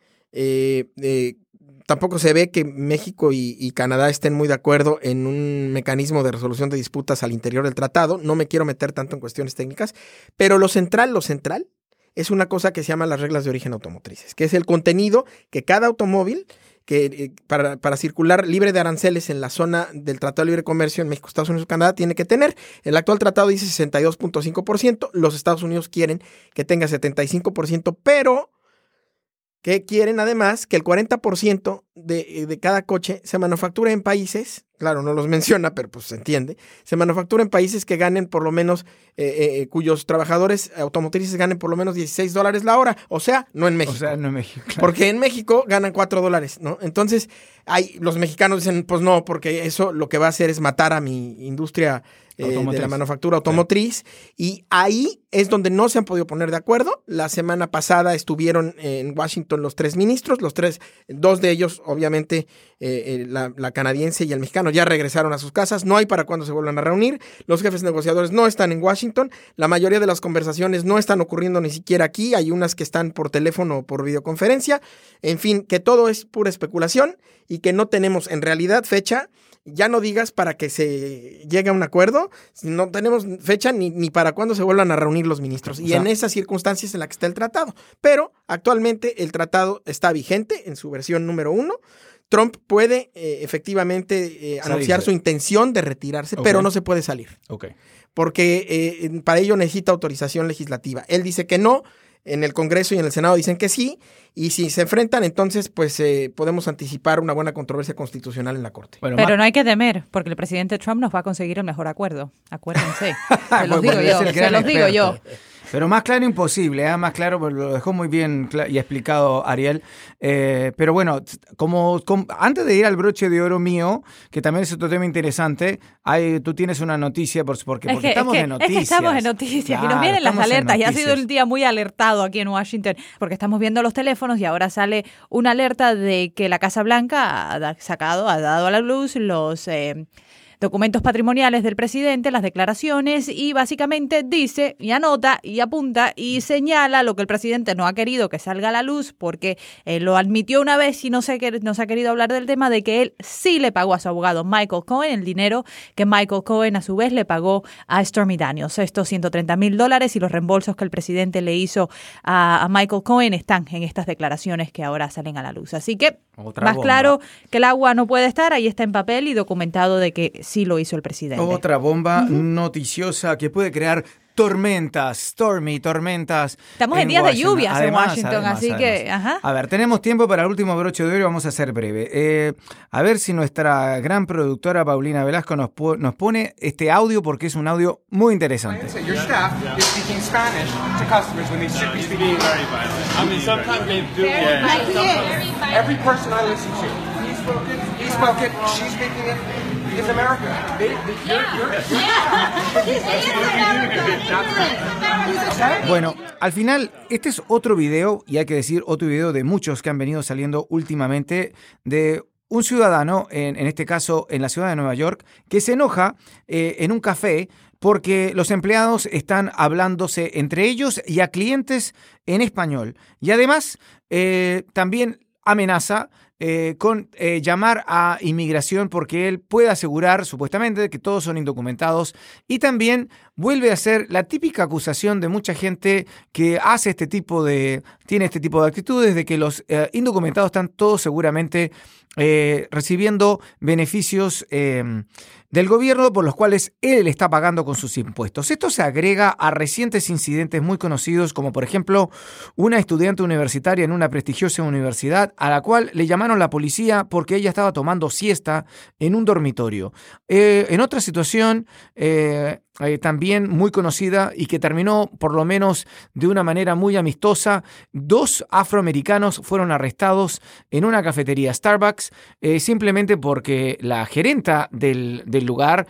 Tampoco se ve que México y, Canadá estén muy de acuerdo en un mecanismo de resolución de disputas al interior del tratado. No me quiero meter tanto en cuestiones técnicas, pero lo central, lo central, es una cosa que se llama las reglas de origen automotrices, que es el contenido que cada automóvil que eh, para, para, circular libre de aranceles en la zona del Tratado de Libre Comercio en México, Estados Unidos y Canadá tiene que tener. El actual tratado dice 62.5%, los Estados Unidos quieren que tenga 75%, pero que quieren además que el 40% de, eh, de, cada coche se manufacture en países, claro, no los menciona, pero pues se entiende, se manufactura en países que ganen por lo menos, eh, eh, cuyos trabajadores automotrices ganen por lo menos 16 dólares la hora, o sea, no en México. O sea, no en México. Porque en México ganan 4 dólares, ¿no? Entonces, hay, los mexicanos dicen, pues no, porque eso lo que va a hacer es matar a mi industria eh, de la manufactura automotriz. Y ahí es donde no se han podido poner de acuerdo. La semana pasada estuvieron en Washington los tres ministros, los tres, dos de ellos, obviamente, eh, eh, la, la, canadiense y el mexicano, ya regresaron a sus casas. No hay para cuándo se vuelvan a reunir. Los jefes negociadores no están en Washington. La mayoría de las conversaciones no están ocurriendo ni siquiera aquí. Hay unas que están por teléfono o por videoconferencia. En fin, que todo es pura especulación y que no tenemos en realidad fecha ya no digas para que se llegue a un acuerdo, no tenemos fecha ni, ni para cuándo se vuelvan a reunir los ministros. y en esas circunstancias en las que está el tratado. Pero actualmente el tratado está vigente en su versión número uno. Trump puede eh, efectivamente eh, anunciar su intención de retirarse, pero no se puede salir. Porque eh, para ello necesita autorización legislativa. Él dice que no, en el Congreso y en el Senado dicen que sí, y si se enfrentan, entonces pues eh, podemos anticipar una buena controversia constitucional en la Corte. Pero no hay que temer, porque el presidente Trump nos va a conseguir el mejor acuerdo. Acuérdense. se los digo yo. Se los digo yo. Pero más claro imposible, ¿eh? más claro, lo dejó muy bien y explicado Ariel. Eh, pero bueno, como, antes de ir al broche de oro mío, que también es otro tema interesante, hay, tú tienes una noticia, porque, porque estamos en noticias. Es que estamos en noticias y nos vienen las alertas. Y ha sido un día muy alertado aquí en Washington, porque estamos viendo los teléfonos y ahora sale una alerta de que la Casa Blanca ha sacado, ha dado a la luz los... Eh, documentos patrimoniales del presidente, las declaraciones y básicamente dice y anota y apunta y señala lo que el presidente no ha querido que salga a la luz porque eh, lo admitió una vez y no se, no se ha querido hablar del tema de que él sí le pagó a su abogado Michael Cohen el dinero que Michael Cohen a su vez le pagó a Stormy Daniels. Estos 130 mil dólares y los reembolsos que el presidente le hizo a, a Michael Cohen están en estas declaraciones que ahora salen a la luz. Así que más claro que el agua no puede estar, ahí está en papel y documentado de que sí lo hizo el presidente. Otra bomba noticiosa que puede crear tormentas, stormy, tormentas. Estamos en, días de lluvias en Washington, así que... A ver, tenemos tiempo para el último broche de oro y vamos a ser breve. Eh, a ver si nuestra gran productora Paulina Velasco nos, nos pone este audio porque es un audio muy interesante. Bueno, al final, este es otro video, y hay que decir otro video de muchos que han venido saliendo últimamente, de un ciudadano, en, este caso en la ciudad de Nueva York, que se enoja eh, en un café porque los empleados están hablándose entre ellos y a clientes en español. Y además, eh, también amenaza eh, con eh, llamar a inmigración porque él puede asegurar supuestamente que todos son indocumentados y también vuelve a ser la típica acusación de mucha gente que hace este tipo de, tiene este tipo de actitudes de que los eh, indocumentados están todos seguramente recibiendo beneficios del gobierno por los cuales él está pagando con sus impuestos. Esto se agrega a recientes incidentes muy conocidos como por ejemplo una estudiante universitaria en una prestigiosa universidad a la cual le llamaron la policía porque ella estaba tomando siesta en un dormitorio. Eh, en otra situación, eh, eh, también muy conocida y que terminó por lo menos de una manera muy amistosa. Dos afroamericanos fueron arrestados en una cafetería Starbucks simplemente porque la gerenta del, lugar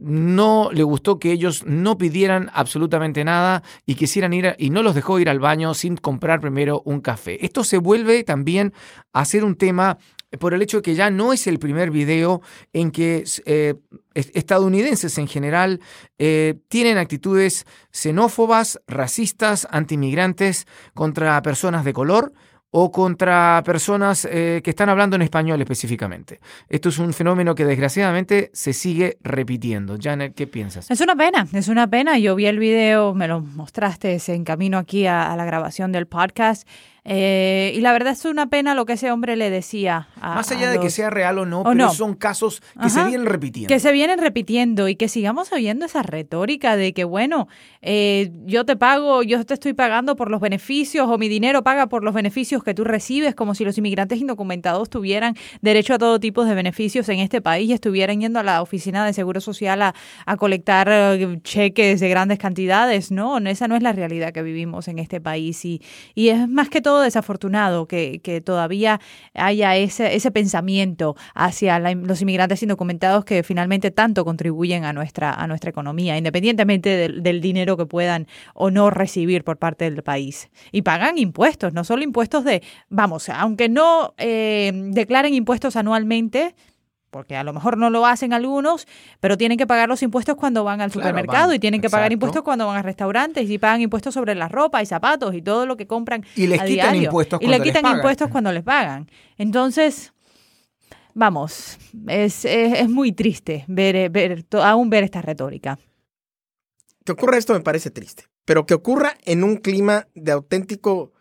no le gustó que ellos no pidieran absolutamente nada y quisieran ir y no los dejó ir al baño sin comprar primero un café. Esto se vuelve también a ser un tema por el hecho de que ya no es el primer video en que eh, estadounidenses en general eh, tienen actitudes xenófobas, racistas, antimigrantes contra personas de color o contra personas eh, que están hablando en español específicamente. Esto es un fenómeno que desgraciadamente se sigue repitiendo. Janet, ¿qué piensas? Es una pena, es una pena. Yo vi el video, me lo mostraste en camino aquí a la grabación del podcast eh, y la verdad es una pena lo que ese hombre le decía. Más allá de que sea real o no, pero son casos que se vienen repitiendo. Que se vienen repitiendo y que sigamos oyendo esa retórica de que, bueno, eh, yo te pago, yo te estoy pagando por los beneficios o mi dinero paga por los beneficios que tú recibes, como si los inmigrantes indocumentados tuvieran derecho a todo tipo de beneficios en este país y estuvieran yendo a la oficina de Seguro Social a, a colectar eh, cheques de grandes cantidades. No, esa no es la realidad que vivimos en este país y, y es más que todo desafortunado que, todavía haya ese, ese pensamiento hacia los inmigrantes indocumentados que finalmente tanto contribuyen a nuestra, a nuestra economía, independientemente del, dinero que puedan o no recibir por parte del país. Y pagan impuestos, no solo impuestos de, vamos, aunque no eh, declaren impuestos anualmente, porque a lo mejor no lo hacen algunos, pero tienen que pagar los impuestos cuando van al supermercado y tienen que pagar impuestos cuando van a restaurantes y pagan impuestos sobre la ropa y zapatos y todo lo que compran y les quitan impuestos y le quitan impuestos cuando les pagan. Entonces, vamos, es, es, muy triste ver, ver, aún ver esta retórica. Que ocurra esto me parece triste, pero que ocurra en un clima de auténtico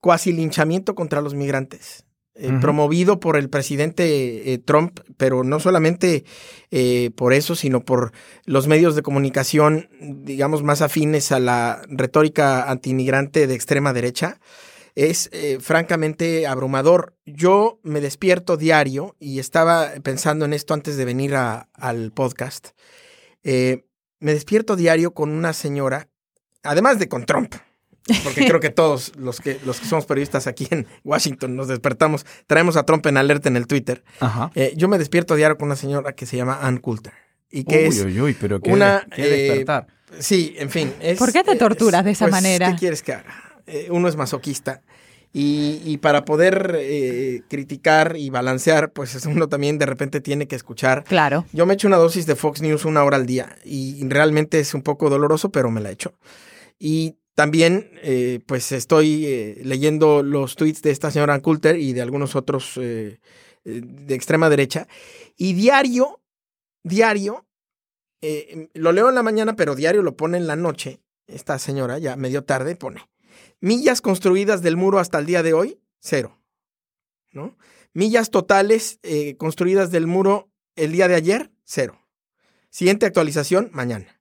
cuasi linchamiento contra los migrantes eh, promovido por el presidente eh, Trump, pero no solamente eh, por eso, sino por los medios de comunicación, digamos, más afines a la retórica antimigrante de extrema derecha, es francamente abrumador. Yo me despierto diario y estaba pensando en esto antes de venir al podcast. me despierto diario con una señora, además de con Trump, porque creo que todos los que, los que somos periodistas aquí en Washington nos despertamos, traemos a Trump en alerta en el Twitter. Eh, yo me despierto diario con una señora que se llama Ann Coulter. Y que es pero una, qué despertar. Eh, sí, en fin. ¿Por qué te torturas de esa pues, manera? ¿Qué quieres que haga? Eh, uno es masoquista. Y, y para poder criticar y balancear, pues uno también de repente tiene que escuchar. Claro. Yo me echo una dosis de Fox News una hora al día y realmente es un poco doloroso, pero me la echo. Y también, eh, pues estoy eh, leyendo los tweets de esta señora Coulter y de algunos otros eh, de extrema derecha. Y diario, diario, lo leo en la mañana, pero diario lo pone en la noche. Esta señora, ya medio tarde, pone millas construidas del muro hasta el día de hoy, cero. ¿No? Millas totales construidas del muro el día de ayer, cero. Siguiente actualización, mañana.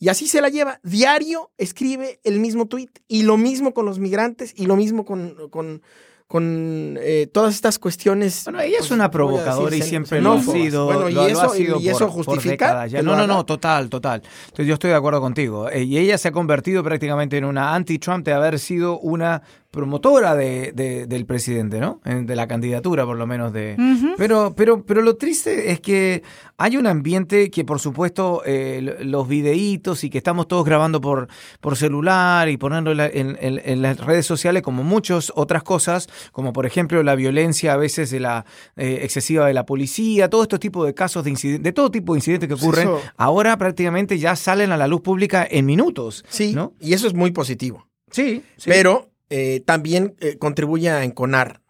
Y así se la lleva. Diario escribe el mismo tweet. Y lo mismo con los migrantes y lo mismo con, con, con eh, todas estas cuestiones. Bueno, ella es pues, una provocadora y siempre lo ha sido. Bueno, y, eso, y eso justifica. No, no, no, total, total. Entonces yo estoy de acuerdo contigo. Eh, y ella se ha convertido prácticamente en una anti-Trump de haber sido una promotora de, del presidente, ¿no? De la candidatura, por lo menos de. Pero, pero, pero lo triste es que hay un ambiente que, por supuesto, eh, los videitos y que estamos todos grabando por, por celular y poniéndolo en, las redes sociales, como muchas otras cosas, como por ejemplo la violencia a veces de la eh, excesiva de la policía, todo este tipo de casos de incidentes, de todo tipo de incidentes que ocurren, ahora prácticamente ya salen a la luz pública en minutos. Sí, ¿no? y eso es muy positivo. Sí, sí. Pero eh, también eh, contribuye a enconar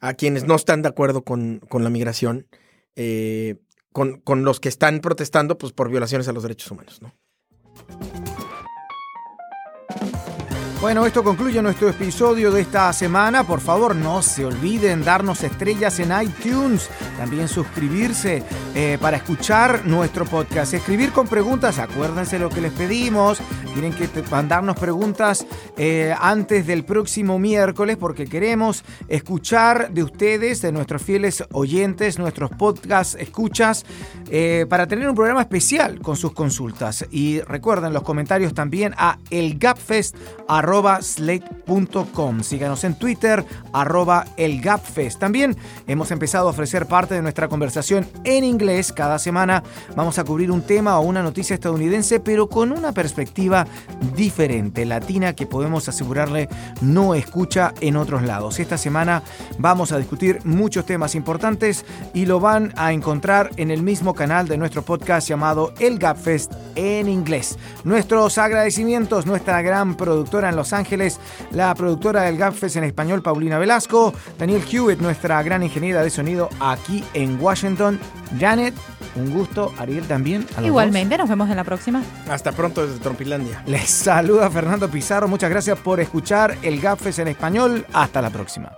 a quienes no están de acuerdo con, con la migración, eh, con, con, los que están protestando pues, por violaciones a los derechos humanos. ¿no? Bueno, esto concluye nuestro episodio de esta semana. Por favor, no se olviden darnos estrellas en iTunes. También suscribirse eh, para escuchar nuestro podcast. Escribir con preguntas. Acuérdense lo que les pedimos. Tienen que mandarnos preguntas eh, antes del próximo miércoles porque queremos escuchar de ustedes, de nuestros fieles oyentes, nuestros podcast escuchas, eh, para tener un programa especial con sus consultas. Y recuerden los comentarios también a elgapfest.com slate.com. Síganos en Twitter, arroba elgapfest. También hemos empezado a ofrecer parte de nuestra conversación en inglés. Cada semana vamos a cubrir un tema o una noticia estadounidense, pero con una perspectiva diferente, latina, que podemos asegurarle no escucha en otros lados. Esta semana vamos a discutir muchos temas importantes y lo van a encontrar en el mismo canal de nuestro podcast llamado El Gapfest en inglés. Nuestros agradecimientos, nuestra gran productora en los Ángeles, la productora del Gapfest en español, Paulina Velasco, Daniel Hewitt, nuestra gran ingeniera de sonido aquí en Washington, Janet. Un gusto, Ariel también. Igualmente, nos vemos en la próxima. Hasta pronto desde Trompilandia. Les saluda Fernando Pizarro. Muchas gracias por escuchar el Gapfest en español. Hasta la próxima.